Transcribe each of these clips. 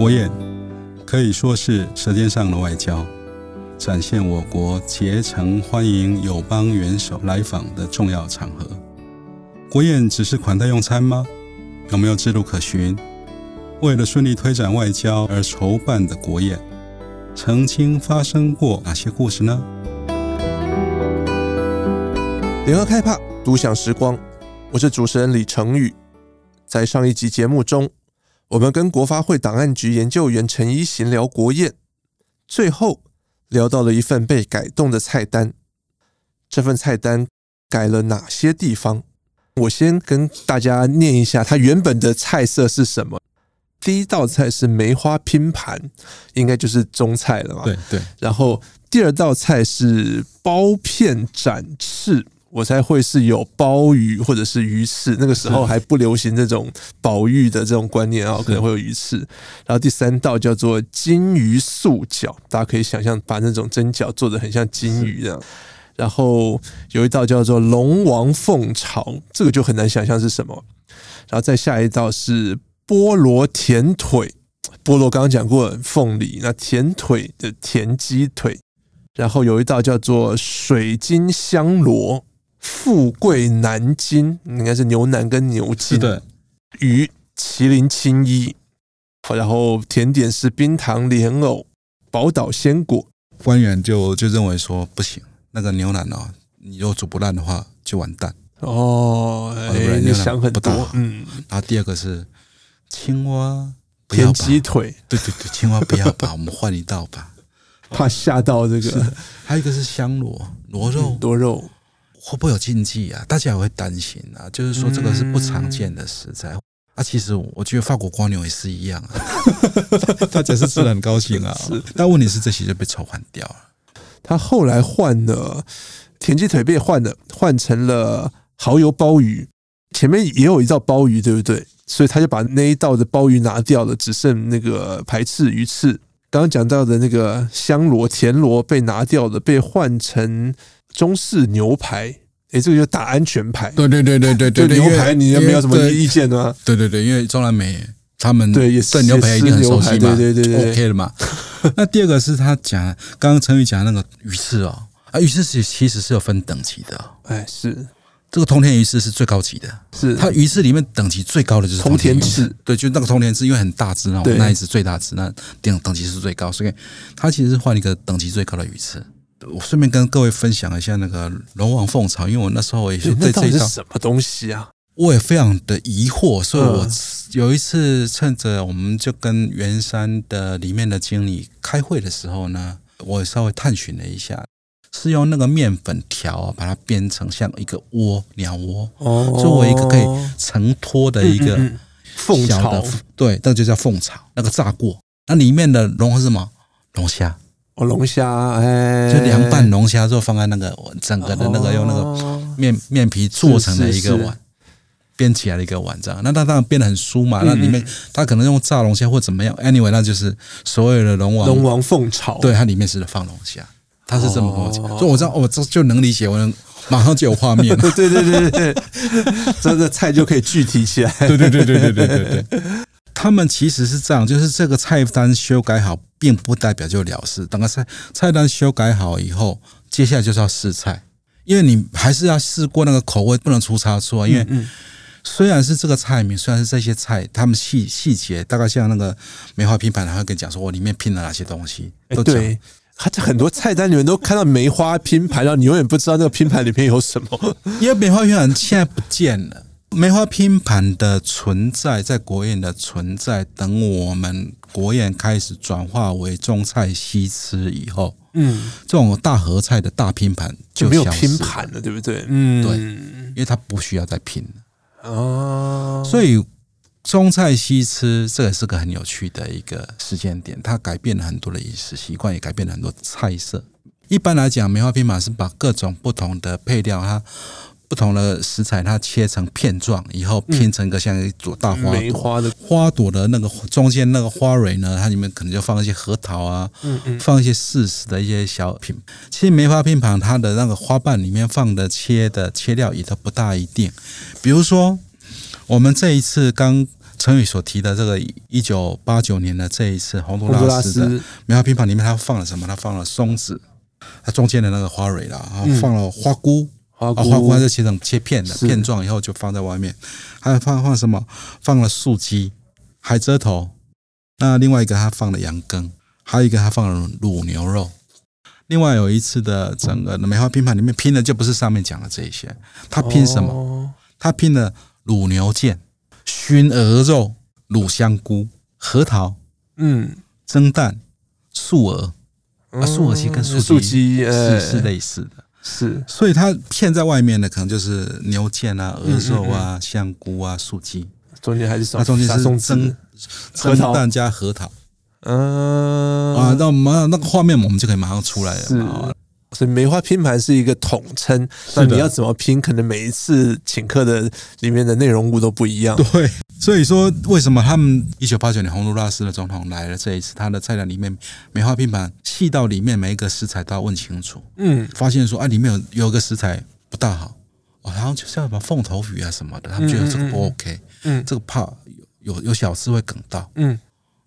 国宴可以说是舌尖上的外交，展现我国竭诚欢迎友邦元首来访的重要场合。国宴只是款待用餐吗？有没有制度可循？为了顺利推展外交而筹办的国宴，曾经发生过哪些故事呢？联合开帕，独享时光。我是主持人李成宇。在上一集节目中，我们跟国发会档案局研究员陈一行聊国宴，最后聊到了一份被改动的菜单。这份菜单改了哪些地方？我先跟大家念一下，它原本的菜色是什么。第一道菜是梅花拼盘，应该就是中菜了嘛？对对。然后第二道菜是包片展翅。我猜会是有鲍鱼或者是鱼翅，那个时候还不流行这种保育的这种观念啊，可能会有鱼翅。然后第三道叫做金鱼素饺，大家可以想象把那种蒸饺做得很像金鱼这样。然后有一道叫做龙王凤巢，这个就很难想象是什么。然后再下一道是菠萝甜腿，菠萝刚刚讲过凤梨，那甜腿的甜鸡腿。然后有一道叫做水晶香螺。富贵南京应该是牛腩跟牛筋，对，鱼麒麟青衣，然后甜点是冰糖莲藕、宝岛鲜果。官员就就认为说不行，那个牛腩哦，你如果煮不烂的话就完蛋哦。哎，你想很多，嗯。然后第二个是青蛙，甜鸡腿，对对对，青蛙不要吧，我们换一道吧，怕吓到这个。还有一个是香螺螺肉，螺肉。会不会有禁忌啊？大家也会担心啊。就是说，这个是不常见的食材、嗯、啊。其实我觉得法国蜗牛也是一样啊，大家是吃得很高兴啊。是，但问题是这些就被抽换掉了。他后来换了田鸡腿，被换了，换成了蚝油鲍鱼。前面也有一道鲍鱼，对不对？所以他就把那一道的鲍鱼拿掉了，只剩那个排翅、鱼翅。刚刚讲到的那个香螺、田螺被拿掉了，被换成。中式牛排，哎，这个就打安全牌。对对对对对对，牛排你有没有什么意见呢？对对对，因为中南美他们对也是牛排一定很熟悉嘛，对对对，OK 了嘛。那第二个是他讲，刚刚陈宇讲那个鱼翅哦，啊，鱼翅其其实是有分等级的。哎，是这个通天鱼翅是最高级的，是它鱼翅里面等级最高的就是通天翅。对，就那个通天翅，因为很大只那种，那一只最大只，那等等级是最高，所以它其实是换一个等级最高的鱼翅。我顺便跟各位分享一下那个龙王凤巢，因为我那时候也是对这一道什么东西啊，我也非常的疑惑，所以我有一次趁着我们就跟圆山的里面的经理开会的时候呢，我稍微探寻了一下，是用那个面粉条啊，把它编成像一个窝鸟窝，哦，作为一个可以承托的一个凤巢，对，那个就叫凤巢，那个炸过，那里面的龙是什么？龙虾。龙虾，哎，就凉拌龙虾之后放在那个整个的那个用那个面面皮做成的一个碗，编起来的一个碗这样。那它当然变得很酥嘛。那里面它可能用炸龙虾或怎么样，anyway，那就是所有的龙王龙王凤巢。对，它里面是放龙虾，它是这么跟我讲。所以我知道，我这就能理解，我能马上就有画面 了。对对对对对，这个菜就可以具体起来。对对对对对对对对。他们其实是这样，就是这个菜单修改好，并不代表就了事。等个菜菜单修改好以后，接下来就是要试菜，因为你还是要试过那个口味，不能出差错。因为虽然是这个菜名，虽然是这些菜，他们细细节大概像那个梅花拼盘，他会跟你讲说我里面拼了哪些东西。都对，他在很多菜单里面都看到梅花拼盘，然后你永远不知道那个拼盘里面有什么，因为梅花拼盘现在不见了。梅花拼盘的存在，在国宴的存在，等我们国宴开始转化为中菜西吃以后，嗯，这种大合菜的大拼盘就没有拼盘了，对不对？嗯，对，因为它不需要再拼了哦。所以中菜西吃，这也是个很有趣的一个时间点，它改变了很多的饮食习惯，也改变了很多菜色。一般来讲，梅花拼盘是把各种不同的配料，它。不同的食材，它切成片状以后拼成一个像一朵大花朵，梅花的花朵的那个中间那个花蕊呢，它里面可能就放一些核桃啊，嗯嗯放一些适时的一些小品。其实梅花拼盘它的那个花瓣里面放的切的切料也都不大一定。比如说，我们这一次刚陈宇所提的这个一九八九年的这一次洪都拉斯的梅花拼盘里面，它放了什么？它放了松子，它中间的那个花蕊啦，然后放了花菇，花菇，花菇就切成切片的片状，以后就放在外面。还有放放什么？放了素鸡、海蜇头。那另外一个，他放了羊羹，还有一个，他放了卤牛肉。另外有一次的整个的梅花拼盘里面拼的就不是上面讲的这一些，他拼什么？他拼了卤牛腱、熏鹅肉、卤香菇、核桃，嗯，蒸蛋、素鹅啊，素鹅其实跟素鸡是是类似的，是，所以它片在外面的可能就是牛腱啊、鹅肉啊、香菇啊、素鸡，中间还是它中间是蒸蒸蛋加核桃。嗯啊，那我们那个画面我们就可以马上出来了。是，所以梅花拼盘是一个统称。那你要怎么拼？可能每一次请客的里面的内容物都不一样。对，所以说为什么他们一九八九年洪都拉斯的总统来了这一次，他的菜单里面梅花拼盘细到里面每一个食材都要问清楚。嗯，发现说啊，里面有有个食材不大好，哦然后就是要什么凤头鱼啊什么的，他们觉得这个不 OK。嗯，这个怕有有有小事会梗到。嗯。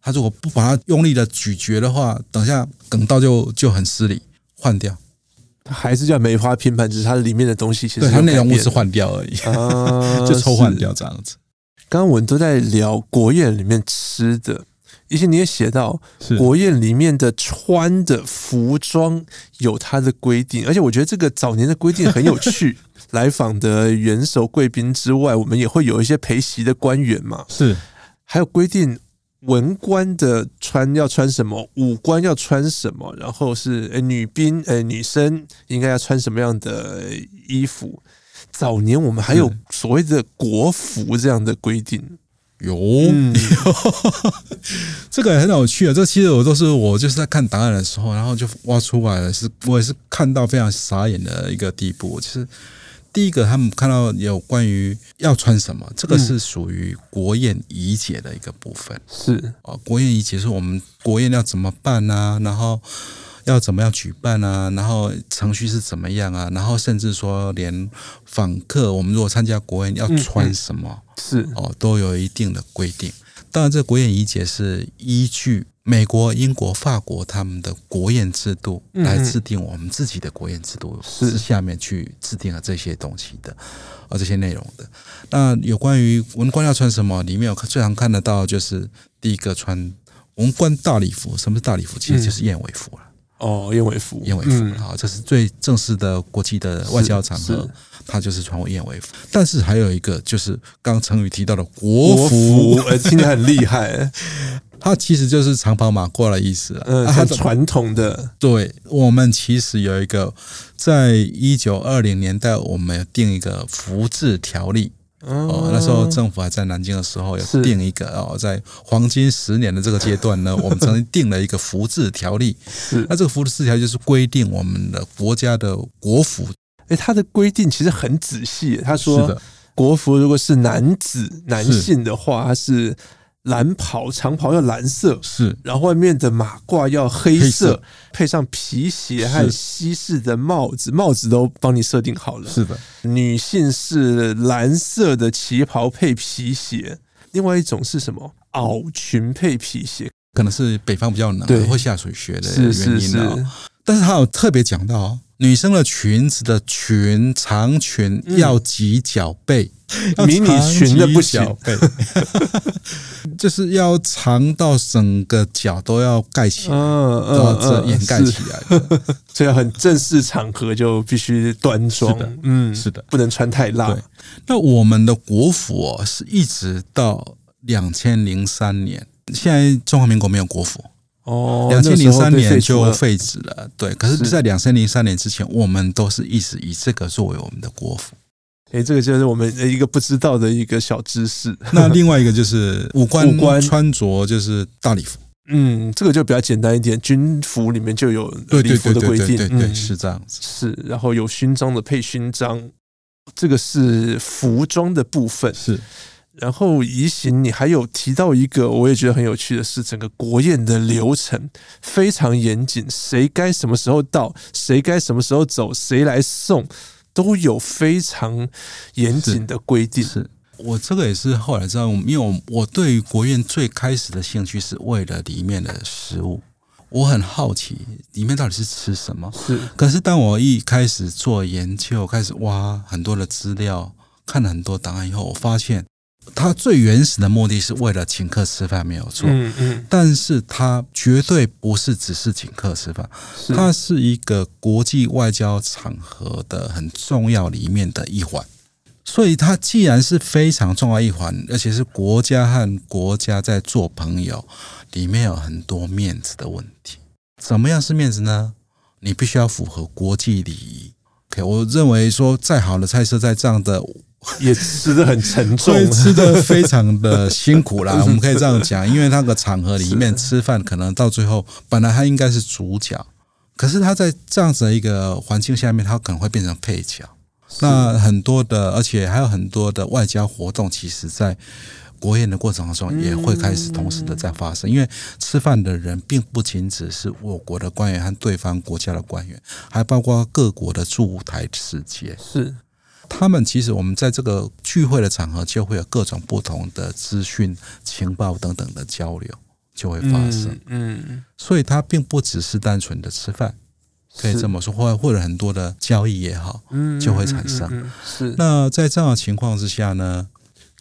他如果不把它用力的咀嚼的话，等下梗到就就很失礼，换掉。它还是叫梅花拼盘，只是它里面的东西其实它内容物是换掉而已，啊、就抽换掉这样子。刚刚我们都在聊国宴里面吃的，以前你也写到，国宴里面的穿的服装有它的规定，而且我觉得这个早年的规定很有趣。来访的元首贵宾之外，我们也会有一些陪席的官员嘛，是还有规定。文官的穿要穿什么，武官要穿什么，然后是诶女兵诶女生应该要穿什么样的衣服？早年我们还有所谓的国服这样的规定，有，嗯、这个也很有趣啊！这其实我都是我就是在看档案的时候，然后就挖出来了，是我也是看到非常傻眼的一个地步，其实。第一个，他们看到有关于要穿什么，这个是属于国宴仪节的一个部分。是啊，国宴仪节是我们国宴要怎么办啊？然后要怎么样举办啊？然后程序是怎么样啊？然后甚至说连访客，我们如果参加国宴要穿什么，是哦，都有一定的规定。当然，这国宴仪节是依据。美国、英国、法国他们的国宴制度来制定我们自己的国宴制度，是下面去制定了这些东西的，啊，这些内容的。那有关于文官要穿什么，里面有最常看得到就是第一个穿文官大礼服。什么是大礼服？其实就是燕尾服了。哦，燕尾服，燕尾服啊，这是最正式的国际的外交场合，他就是穿过燕尾服。但是还有一个就是刚刚成宇提到的国服，呃，听起来很厉害。它其实就是长跑马褂的意思了，嗯，它传统的。对，我们其实有一个，在一九二零年代，我们有定一个福制条例。哦，那时候政府还在南京的时候，有定一个哦，在黄金十年的这个阶段呢，我们曾经定了一个福制条例。是，那这个福制条例就是规定我们的国家的国服。哎，它的规定其实很仔细。他说，国服如果是男子男性的话，它是。蓝袍长袍要蓝色，是，然后外面的马褂要黑色，黑色。配上皮鞋和西式的帽子，帽子都帮你设定好了。是的，女性是蓝色的旗袍配皮鞋，另外一种是什么？袄裙配皮鞋，可能是北方比较冷，会下水雪的原因。是是是，但是他有特别讲到。女生的裙子的裙长裙要及脚背，迷你裙的不行，就是要长到整个脚都要盖起来，都要这掩盖起来的，所以很正式场合就必须端庄，嗯，是的，不能穿太辣。那我们的国服哦，是一直到两千零三年，现在中华民国没有国服。哦，两千零三年就废止了，对。可是，在两千零三年之前，我们都是一直以这个作为我们的国服。诶，这个就是我们一个不知道的一个小知识。那另外一个就是五官 穿着就是大礼服，嗯，这个就比较简单一点，军服里面就有礼服的规定，对对，是这样子。是，然后有勋章的配勋章，这个是服装的部分，是。然后移行，你还有提到一个，我也觉得很有趣的是，整个国宴的流程非常严谨，谁该什么时候到，谁该什么时候走，谁来送，都有非常严谨的规定。是，是我这个也是后来知道，因为我我对于国宴最开始的兴趣是为了里面的食物，我很好奇里面到底是吃什么。是，可是当我一开始做研究，开始挖很多的资料，看了很多档案以后，我发现。他最原始的目的是为了请客吃饭，没有错。嗯嗯，但是他绝对不是只是请客吃饭，它是一个国际外交场合的很重要里面的一环。所以，它既然是非常重要一环，而且是国家和国家在做朋友，里面有很多面子的问题。怎么样是面子呢？你必须要符合国际礼仪。OK，我认为说，再好的菜色，在这样的。也吃得很沉重，吃的非常的辛苦啦。我们可以这样讲，因为那个场合里面吃饭，可能到最后本来他应该是主角，可是他在这样子的一个环境下面，他可能会变成配角。那很多的，而且还有很多的外交活动，其实在国宴的过程当中也会开始同时的在发生。因为吃饭的人并不仅只是我国的官员和对方国家的官员，还包括各国的驻台使节。是。他们其实，我们在这个聚会的场合，就会有各种不同的资讯、情报等等的交流，就会发生。嗯，所以它并不只是单纯的吃饭，可以这么说，或或者很多的交易也好，嗯就会产生。是。那在这样的情况之下呢，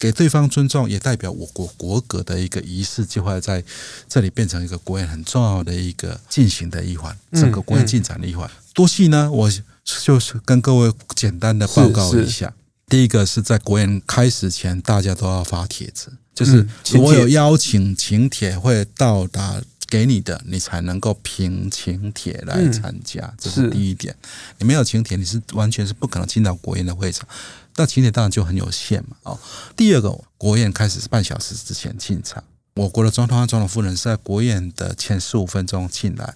给对方尊重，也代表我国国格的一个仪式，就会在这里变成一个国宴很重要的一个进行的一环，整个国宴进展的一环。多细呢？我。就是跟各位简单的报告一下，第一个是在国宴开始前，大家都要发帖子，就是所有邀请请帖会到达给你的，你才能够凭请帖来参加，这是第一点。你没有请帖，你是完全是不可能进到国宴的会场。那景点当然就很有限嘛。哦，第二个，国宴开始是半小时之前进场，我国的总统和总统夫人是在国宴的前十五分钟进来。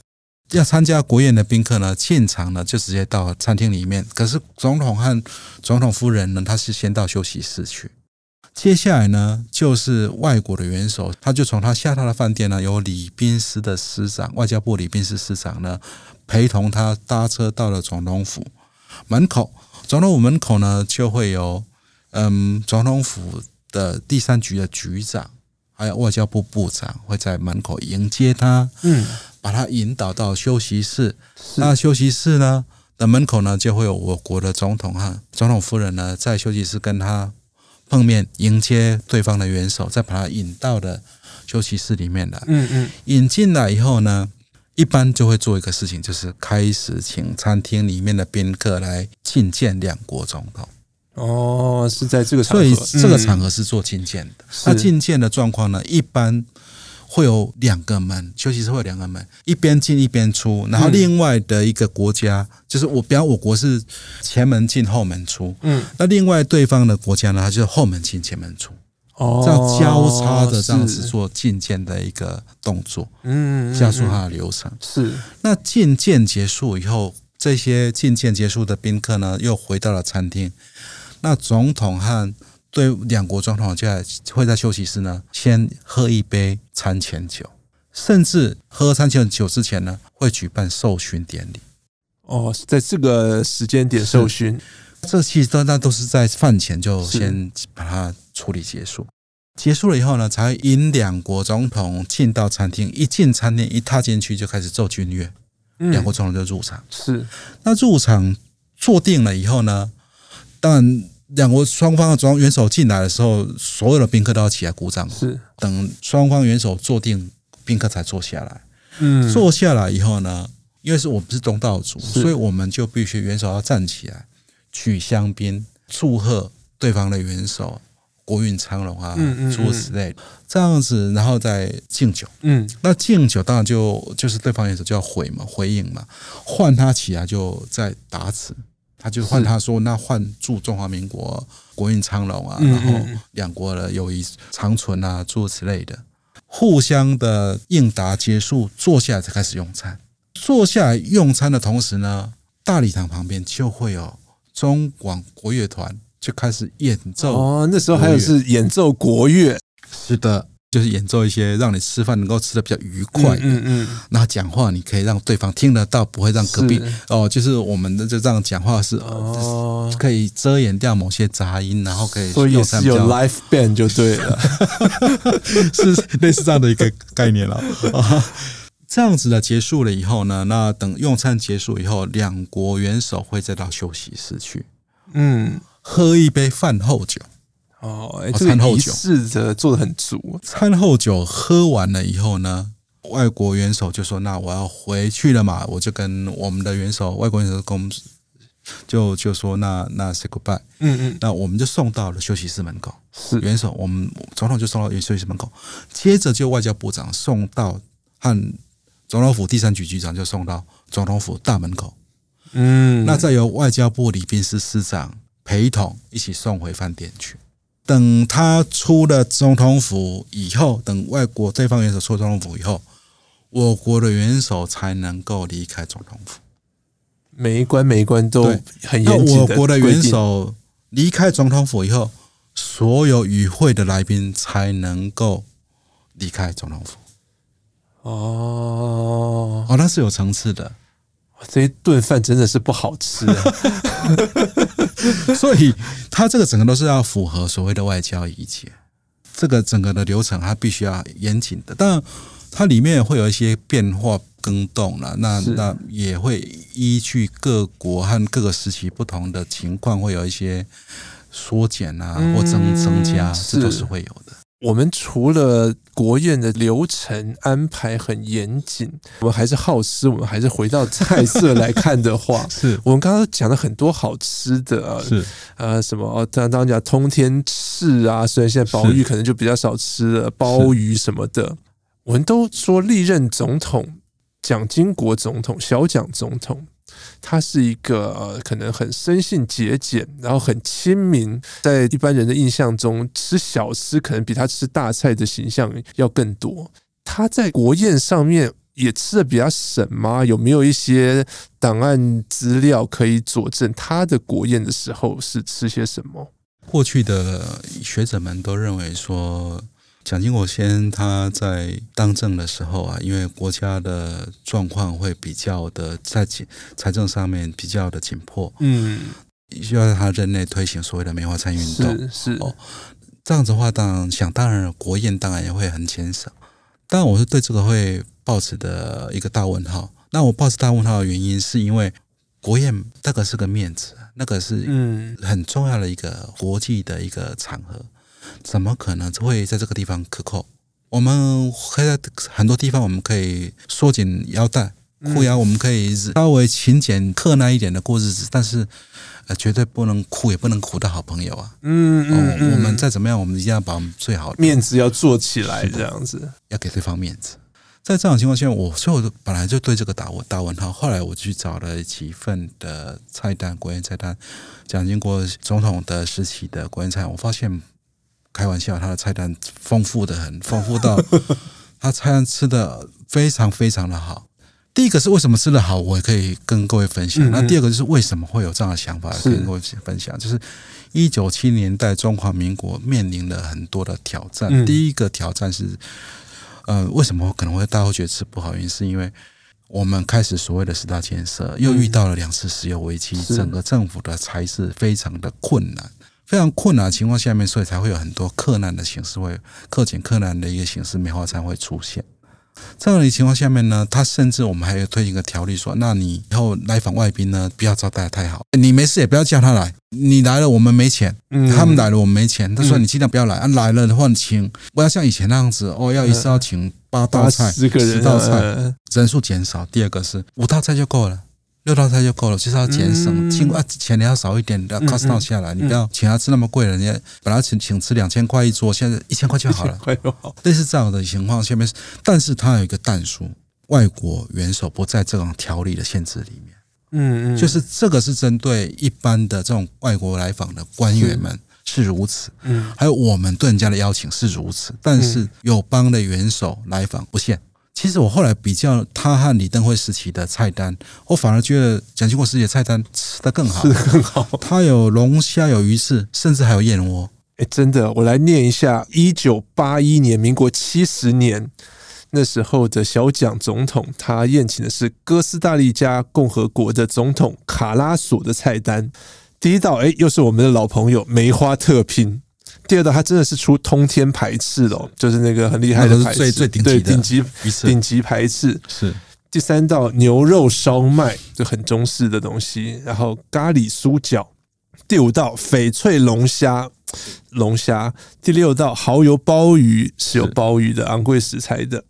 要参加国宴的宾客呢，进场呢就直接到餐厅里面。可是总统和总统夫人呢，他是先到休息室去。接下来呢，就是外国的元首，他就从他下榻的饭店呢，由礼宾司的司长，外交部礼宾司司长呢，陪同他搭车到了总统府门口。总统府门口呢，就会有嗯，总统府的第三局的局长，还有外交部部长会在门口迎接他。嗯。把他引导到休息室，那休息室呢的门口呢，就会有我国的总统和总统夫人呢，在休息室跟他碰面，迎接对方的元首，再把他引到的休息室里面来。嗯嗯，引进来以后呢，一般就会做一个事情，就是开始请餐厅里面的宾客来觐见两国总统。哦，是在这个场合，所以这个场合是做觐见的。那觐见的状况呢，一般。会有两个门，休息室会有两个门，一边进一边出。然后另外的一个国家，嗯、就是我，比方我国是前门进后门出，嗯，那另外对方的国家呢，它就是后门进前门出，哦，这样交叉的这样子做进见的一个动作，嗯，加速它的流程。是，那进见结束以后，这些进见结束的宾客呢，又回到了餐厅。那总统和对两国总统就在会在休息室呢，先喝一杯餐前酒，甚至喝餐前酒之前呢，会举办授勋典礼。哦，在这个时间点授勋，这其实都那都是在饭前就先把它处理结束。结束了以后呢，才会引两国总统进到餐厅。一进餐厅，一踏进去就开始奏军乐，两国总统就入场。是，那入场坐定了以后呢，当然。两国双方的总元首进来的时候，所有的宾客都要起来鼓掌。是，等双方元首坐定，宾客才坐下来。嗯，坐下来以后呢，因为是我们是东道主，所以我们就必须元首要站起来，举香槟祝贺对方的元首国运昌隆啊，诸如此类。这样子，然后再敬酒。嗯，那敬酒当然就就是对方也是就要回嘛，回应嘛，换他起来就再答词。他就换他说，那换祝中华民国国运昌隆啊，然后两国的友谊长存啊，诸如此类的，互相的应答结束，坐下来才开始用餐。坐下来用餐的同时呢，大礼堂旁边就会有中广国乐团就开始演奏。哦，那时候还有是演奏国乐。是的，就是演奏一些让你吃饭能够吃的比较愉快的，嗯嗯，然后讲话你可以让对方听得到，不会让隔壁哦，就是我们的就这样讲话是哦，可以遮掩掉某些杂音，然后可以所以是有 life band 就对了，是类似这样的一个概念了。啊。这样子的结束了以后呢，那等用餐结束以后，两国元首会再到休息室去，嗯，喝一杯饭后酒。哦，欸、餐后酒试着，做的很足。餐后酒喝完了以后呢，外国元首就说：“那我要回去了嘛。”我就跟我们的元首，外国元首公就就说：“那那 say goodbye。”嗯嗯，那我们就送到了休息室门口。是元首，我们总统就送到休息室门口，接着就外交部长送到和总统府第三局局长就送到总统府大门口。嗯，那再由外交部礼宾司司长陪同一起送回饭店去。等他出了总统府以后，等外国这方元首出了总统府以后，我国的元首才能够离开总统府。每一关每一关都很严谨。那我国的元首离开总统府以后，所有与会的来宾才能够离开总统府。哦，哦，那是有层次的。这一顿饭真的是不好吃啊，所以他这个整个都是要符合所谓的外交仪节，这个整个的流程它必须要严谨的。当然，它里面会有一些变化更动了，那那也会依据各国和各个时期不同的情况，会有一些缩减啊或增增加，这都是会有的。我们除了国宴的流程安排很严谨，我们还是好吃。我们还是回到菜色来看的话，是我们刚刚讲了很多好吃的啊，是呃什么哦，当当讲通天翅啊，虽然现在宝玉可能就比较少吃了，鲍鱼什么的，我们都说历任总统，蒋经国总统、小蒋总统。他是一个呃，可能很生性节俭，然后很亲民，在一般人的印象中，吃小吃可能比他吃大菜的形象要更多。他在国宴上面也吃的比较省吗？有没有一些档案资料可以佐证他的国宴的时候是吃些什么？过去的学者们都认为说。蒋经国先他在当政的时候啊，因为国家的状况会比较的在财政上面比较的紧迫，嗯，需要在他任内推行所谓的梅花餐运动，是，是哦，这样子的话，当然想当然，国宴当然也会很减少。但，我是对这个会抱持的一个大问号。那我抱持大问号的原因，是因为国宴那个是个面子，那个是嗯很重要的一个国际的一个场合。怎么可能会在这个地方克扣？我们可以在很多地方，我们可以缩紧腰带，裤腰，我们可以稍微勤俭克难一点的过日子，但是呃，绝对不能哭，也不能苦的好朋友啊。嗯嗯，嗯，我们再怎么样，我们一定要把我们最好的面子要做起来，这样子要给对方面子。在这种情况下，我所以我本来就对这个打我打问号，后来我去找了几份的菜单，国宴菜单，蒋经国总统的时期的国宴菜，我发现。开玩笑，他的菜单丰富的很，丰富到 他菜单吃的非常非常的好。第一个是为什么吃的好，我也可以跟各位分享。那第二个就是为什么会有这样的想法，跟各位分享。就是一九七零年代中华民国面临了很多的挑战。第一个挑战是，呃，为什么可能会大家会觉得吃不好？原因是因为我们开始所谓的十大建设，又遇到了两次石油危机，整个政府的财势非常的困难。非常困难的情况下面，所以才会有很多克难的形式，会克俭克难的一个形式，梅花餐会出现。这样的情况下面呢，他甚至我们还有推行一个条例说，那你以后来访外宾呢，不要招待得太好，你没事也不要叫他来，你来了我们没钱，他们来了我们没钱，他说你尽量不要来，啊来了的话你请，不要像以前那样子哦，要一次要请八道菜、十道菜，人数减少。第二个是五道菜就够了。六道菜就够了，就是要节省，尽啊钱你要少一点，要 cost down 下来，你不要请他吃那么贵了。人家本来请请吃两千块一桌，现在一千块就好了。类似这样的情况下面，但是它有一个但书，外国元首不在这种条例的限制里面。嗯嗯，就是这个是针对一般的这种外国来访的官员们是如此，嗯，还有我们对人家的邀请是如此，但是友邦的元首来访不限。其实我后来比较他和李登辉时期的菜单，我反而觉得蒋经国时期的菜单吃的更好，吃的更好。他有龙虾，有鱼翅，甚至还有燕窝。哎，真的，我来念一下：一九八一年，民国七十年，那时候的小蒋总统，他宴请的是哥斯达黎加共和国的总统卡拉索的菜单。第一道，哎，又是我们的老朋友梅花特拼。第二道，它真的是出通天排翅了，就是那个很厉害的排翅，最最顶级的顶级顶级排翅。是第三道牛肉烧麦，就很中式的东西。然后咖喱酥饺。第五道翡翠龙虾。龙虾，第六道蚝油鲍鱼是有鲍鱼的昂贵食材的，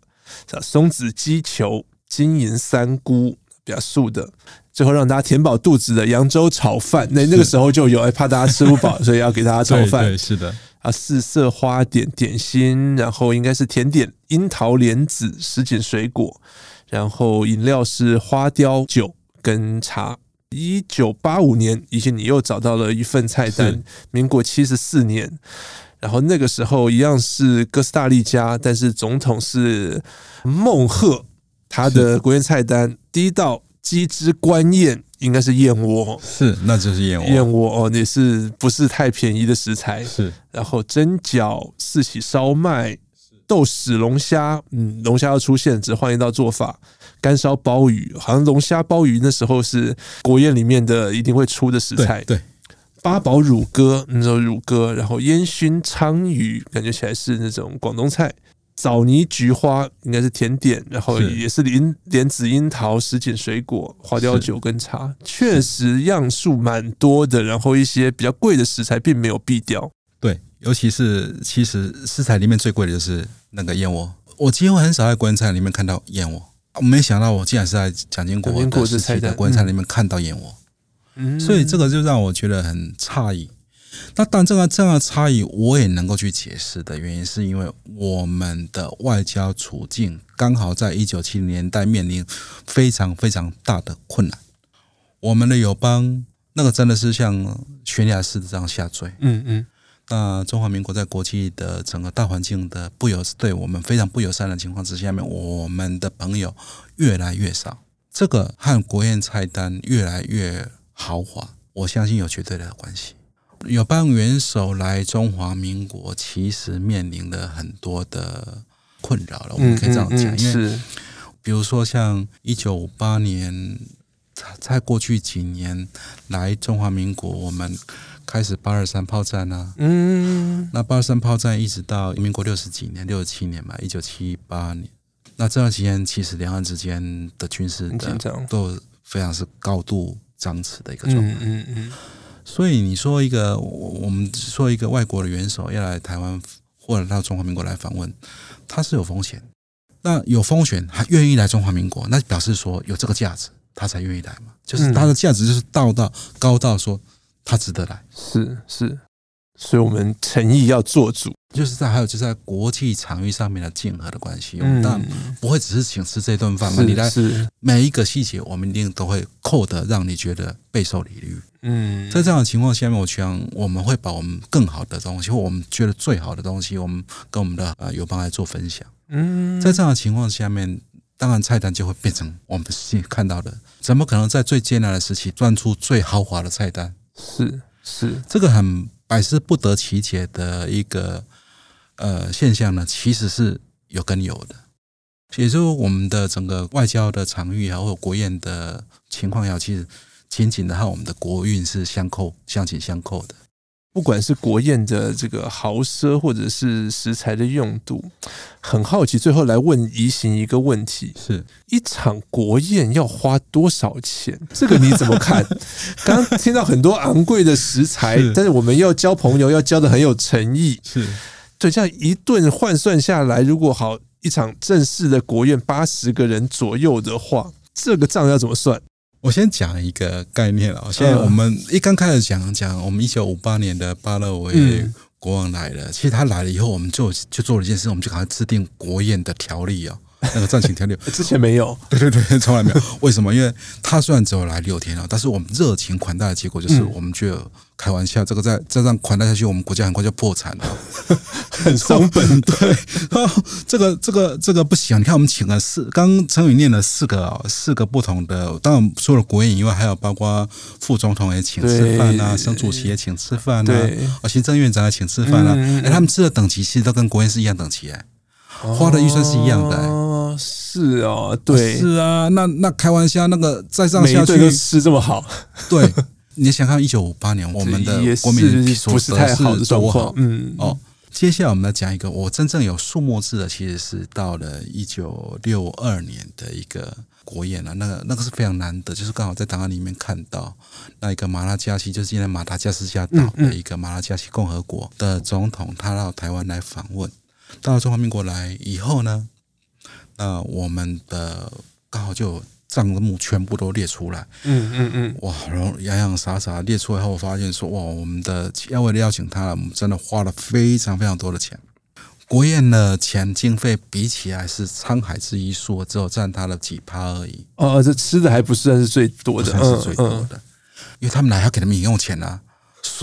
松子鸡球、金银三菇比较素的，最后让大家填饱肚子的扬州炒饭。那那个时候就有，哎，怕大家吃不饱，所以要给大家炒饭。对，是的。啊，四色花点点心，然后应该是甜点，樱桃莲子、什锦水果，然后饮料是花雕酒跟茶。一九八五年，以前你又找到了一份菜单。民国七十四年，然后那个时候一样是哥斯达黎加，但是总统是孟赫。他的国宴菜单第一道鸡汁官燕，应该是燕窝，是，那就是燕窝。燕窝哦，也是不是太便宜的食材。是，然后蒸饺、四喜烧麦、豆豉龙虾，嗯，龙虾要出现，只换一道做法。干烧鲍鱼，好像龙虾鲍鱼那时候是国宴里面的一定会出的食材。对，八宝乳鸽，那种乳鸽，然后烟熏鲳鱼，感觉起来是那种广东菜。枣泥菊花应该是甜点，然后也是莲莲子、樱桃、什锦水果、花雕酒跟茶，确实样数蛮多的。然后一些比较贵的食材并没有避掉。对，尤其是其实食材里面最贵的就是那个燕窝，我几乎很少在国宴菜里面看到燕窝。我没想到，我竟然是在蒋经国的时期的国宴菜里面看到燕窝，嗯，所以这个就让我觉得很诧异。那但这个这样的差异，我也能够去解释的原因，是因为我们的外交处境刚好在一九七零年代面临非常非常大的困难。我们的友邦那个真的是像悬崖式的这样下坠，嗯嗯。那中华民国在国际的整个大环境的不友对我们非常不友善的情况之下面，我们的朋友越来越少，这个和国宴菜单越来越豪华，我相信有绝对的关系。友邦元首来中华民国，其实面临了很多的困扰了，我们可以这样讲，因为比如说像一九五八年，在过去几年来中华民国，我们。开始八二三炮战啊，嗯，那八二三炮战一直到民国六十几年，六十七年嘛，一九七八年，那这段期间其实两岸之间的军事的都非常是高度张弛的一个状态，嗯嗯，所以你说一个我我们说一个外国的元首要来台湾或者到中华民国来访问，他是有风险，那有风险他愿意来中华民国，那表示说有这个价值，他才愿意来嘛，就是他的价值就是到到高到说。他值得来，是是，所以我们诚意要做主，就是在还有就是在国际场域上面的竞合的关系，我们当然不会只是请吃这顿饭嘛，你来每一个细节，我们一定都会扣的让你觉得备受礼遇。嗯，在这样的情况下面，我想我们会把我们更好的东西，或我们觉得最好的东西，我们跟我们的呃友邦来做分享。嗯，在这样的情况下面，当然菜单就会变成我们现看到的，怎么可能在最艰难的时期端出最豪华的菜单？是是，这个很百思不得其解的一个呃现象呢，其实是有根有的。也就是我们的整个外交的场域啊，或者国宴的情况也好，其实紧紧的和我们的国运是相扣、相紧相扣的。不管是国宴的这个豪奢，或者是食材的用度，很好奇。最后来问移行一个问题：是一场国宴要花多少钱？这个你怎么看？刚刚听到很多昂贵的食材，但是我们要交朋友，要交的很有诚意。是对，这样一顿换算下来，如果好一场正式的国宴八十个人左右的话，这个账要怎么算？我先讲一个概念啊，现在我们一刚开始讲讲，我们一九五八年的巴勒维国王来了，其实他来了以后，我们就就做了一件事，我们就赶快制定国宴的条例啊，那个暂停停留，之前没有，对对对，从来没有。为什么？因为他虽然只有来六天了，但是我们热情款待的结果就是，我们就开玩笑，这个再再这样款待下去，我们国家很快就破产了。很伤本。对，这个这个这个不行。你看，我们请了四，刚陈宇念了四个哦，四个不同的。当然，除了国宴以外，还有包括副总统也请吃饭啊，省主席也请吃饭啊，哦，行政院长也请吃饭啊。哎，他们吃的等级其实都跟国宴是一样等级哎，花的预算是一样的。哦，是哦，对，是啊。那那开玩笑，那个再这样下去吃这么好，对。你想看一九五八年我们的国民不是太好的状况，嗯哦。接下来我们来讲一个我真正有数目字的，其实是到了一九六二年的一个国宴了。那个那个是非常难得，就是刚好在档案里面看到那一个马拉加西，就是现在马达加斯加岛的一个马拉加西共和国的总统，他到台湾来访问。到了中华民国来以后呢，那我们的刚好就。账目全部都列出来，嗯嗯嗯，哇，然后洋洋洒洒列出来后，发现说，哇，我们的要为了邀请他，我们真的花了非常非常多的钱。国宴的钱经费比起来是沧海之一粟，只有占他的几趴而已。哦，这吃的还不算是最多的，算是最多的，因为他们来要给他们零用钱啊，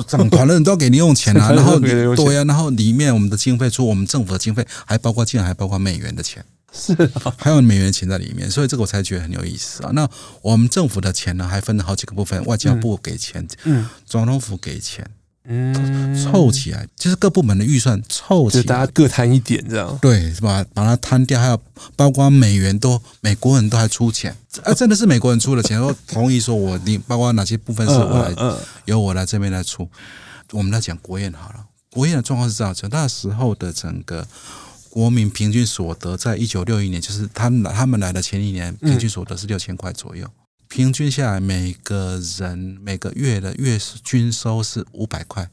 整团的人都要给零用钱啊，然后对呀，然后里面我们的经费，除我们政府的经费，还包括竟然还包括美元的钱。是，还有美元钱在里面，所以这个我才觉得很有意思啊。那我们政府的钱呢，还分了好几个部分，外交部给钱，嗯，总统府给钱，嗯，凑起来就是各部门的预算凑起来，大家各摊一点这样，对，是吧？把它摊掉，还有包括美元都，美国人都还出钱，啊，真的是美国人出的钱，说同意说我你包括哪些部分是我来，由我来这边来出。我们来讲国宴好了，国宴的状况是这样子，那时候的整个。国民平均所得在一九六一年，就是他们他们来的前一年，平均所得是六千块左右。平均下来，每个人每个月的月均收是五百块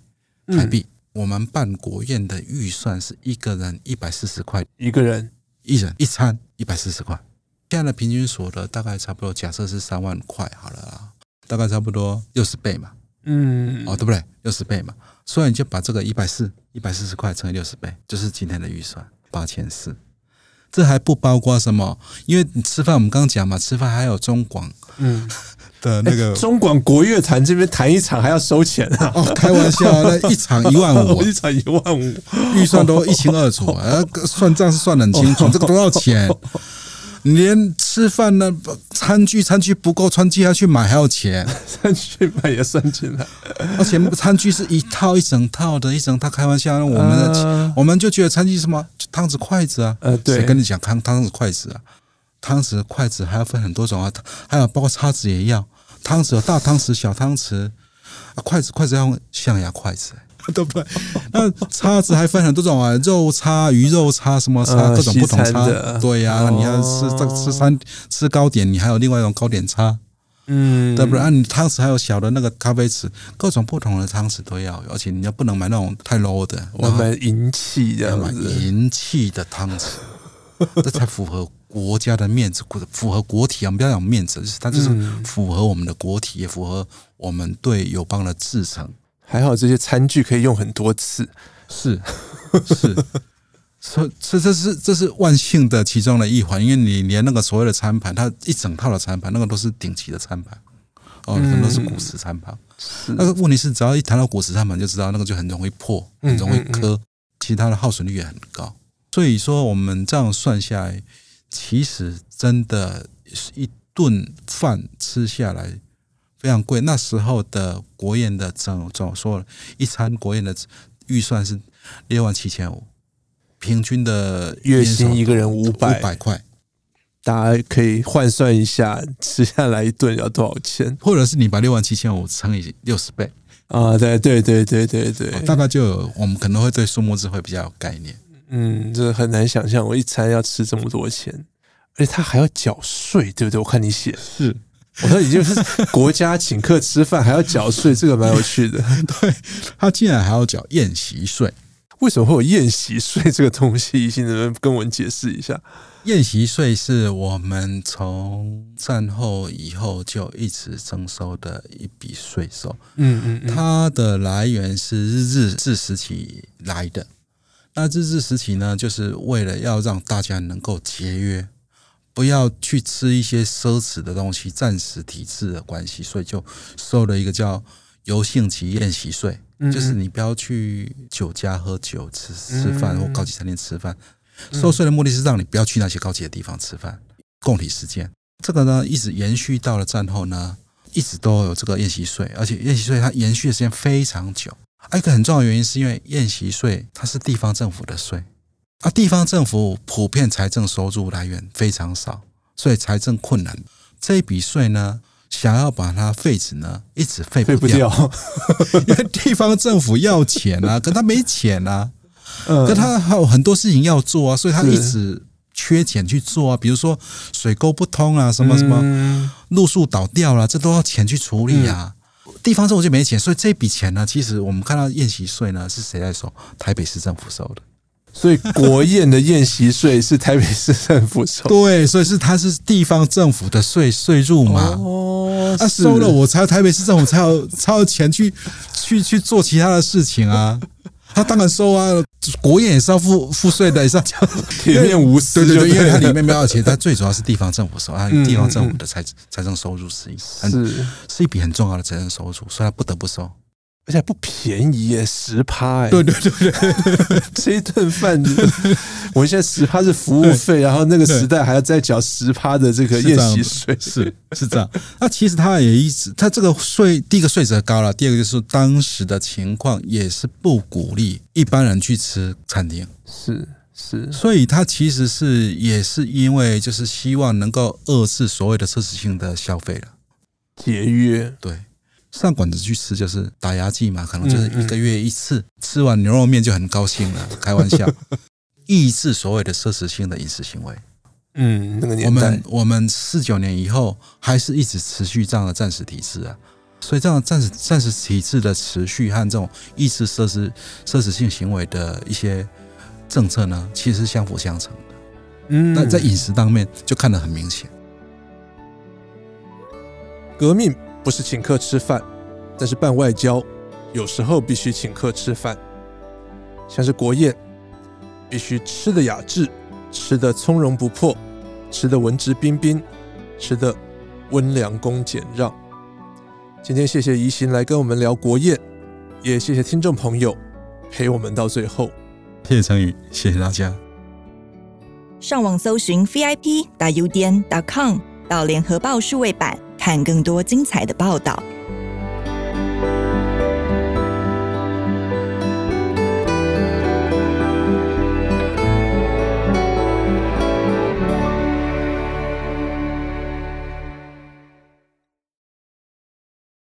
台币。我们办国宴的预算是一个人一百四十块，一个人一人一餐一百四十块。现在的平均所得大概差不多，假设是三万块好了啦，大概差不多六十倍嘛。嗯，哦，对不对？六十倍嘛，所以你就把这个一百四一百四十块乘以六十倍，就是今天的预算。八千四，这还不包括什么？因为你吃饭，我们刚刚讲嘛，吃饭还有中广嗯 的那个、欸、中广国乐团这边谈一场还要收钱啊！哦，开玩笑，那一场一万五，一场一万五，预算都一清二楚，啊，算账是算得很清楚，这个多少钱？连吃饭呢，餐具餐具不够，餐具要去买还要钱，餐具买也算进来。而且餐具是一套一整套的，一整套开玩笑，我们的、呃、我们就觉得餐具是什么？汤匙筷子啊，呃，对，谁跟你讲汤汤匙筷子啊？汤匙筷子还要分很多种啊，还有包括叉子也要，汤匙有大汤匙、小汤匙，啊，筷子筷子要用象牙筷子。对不对？那叉子还分很多种啊，肉叉、鱼肉叉、什么叉，各种不同叉。对呀，你要吃这吃餐吃糕点，你还有另外一种糕点叉，嗯，对不对？啊，你汤匙还有小的那个咖啡匙，各种不同的汤匙都要，而且你要不能买那种太 low 的，我买银器的，要买银器的汤匙，这才符合国家的面子，符合国体啊！我们不要讲面子，它就是符合我们的国体，也符合我们对友邦的至诚。还好这些餐具可以用很多次，是是，这这这是这是万幸的其中的一环，因为你连那个所谓的餐盘，它一整套的餐盘，那个都是顶级的餐盘，哦，很多是古瓷餐盘。那个问题是，只要一谈到古瓷餐盘，就知道那个就很容易破，很容易磕，其他的耗损率也很高。所以说，我们这样算下来，其实真的是一顿饭吃下来。非常贵，那时候的国宴的总总说了一餐国宴的预算是六万七千五，平均的月薪一个人五百五百块，大家可以换算一下，吃下来一顿要多少钱？或者是你把六万七千五乘以六十倍啊？对对对对对对，大概就有我们可能会对数目字会比较有概念。嗯，这很难想象，我一餐要吃这么多钱，而且他还要缴税，对不对？我看你写是。我说，已经是国家请客吃饭还要缴税，这个蛮有趣的。对，他竟然还要缴宴席税，为什么会有宴席税这个东西？请能不能跟我们解释一下？宴席税是我们从战后以后就一直征收的一笔税收。嗯嗯嗯，它的来源是日治时期来的。那日治时期呢，就是为了要让大家能够节约。不要去吃一些奢侈的东西，暂时体制的关系，所以就收了一个叫油性及宴席税，就是你不要去酒家喝酒、吃吃饭或高级餐厅吃饭。收税的目的是让你不要去那些高级的地方吃饭。共体时艰，这个呢一直延续到了战后呢，一直都有这个宴席税，而且宴席税它延续的时间非常久。还有一个很重要的原因是因为宴席税它是地方政府的税，而地方政府普遍财政收入来源非常少，所以财政困难。这一笔税呢，想要把它废止呢，一直废不掉，因为地方政府要钱啊，可他没钱啊，可他还有很多事情要做啊，所以他一直。缺钱去做啊，比如说水沟不通啊，什么什么路树倒掉了，这都要钱去处理啊。地方政府就没钱，所以这笔钱呢，其实我们看到宴席税呢是谁在收？台北市政府收的。所以国宴的宴席税是台北市政府收。对，所以是它是地方政府的税税入嘛。哦，他收了我才有台北市政府才有 才有钱去去去做其他的事情啊。他当然收啊，国宴也是要付付税的，也是要交铁面无私。对对对，因为它里面没有钱，但最主要是地方政府收啊，地方政府的财财政收入是一是是一笔很重要的财政收入，所以他不得不收。而且不便宜耶，十趴哎！对对对对，这一顿饭，我们现在十趴是服务费，然后那个时代还要再缴十趴的这个宴席税，是是这样。那其实他也一直，他这个税，第一个税则高了，第二个就是当时的情况也是不鼓励一般人去吃餐厅，是是，所以他其实是也是因为就是希望能够遏制所谓的奢侈性的消费了，节约对。上馆子去吃就是打牙祭嘛，可能就是一个月一次，嗯嗯、吃完牛肉面就很高兴了。开玩笑，抑制所谓的奢侈性的饮食行为。嗯，那个年代，我们我们四九年以后还是一直持续这样的战时体制啊，所以这样战时战时体制的持续和这种抑制奢侈奢侈性行为的一些政策呢，其实是相辅相成的。嗯，那在饮食当面就看得很明显，革命。不是请客吃饭，但是办外交，有时候必须请客吃饭。像是国宴，必须吃得雅致，吃得从容不迫，吃得文质彬彬，吃得温良恭俭让。今天谢谢怡行来跟我们聊国宴，也谢谢听众朋友陪我们到最后。谢谢承宇，谢谢大家。上网搜寻 vip 打 udn 点 com 到联合报数位版。看更多精彩的报道。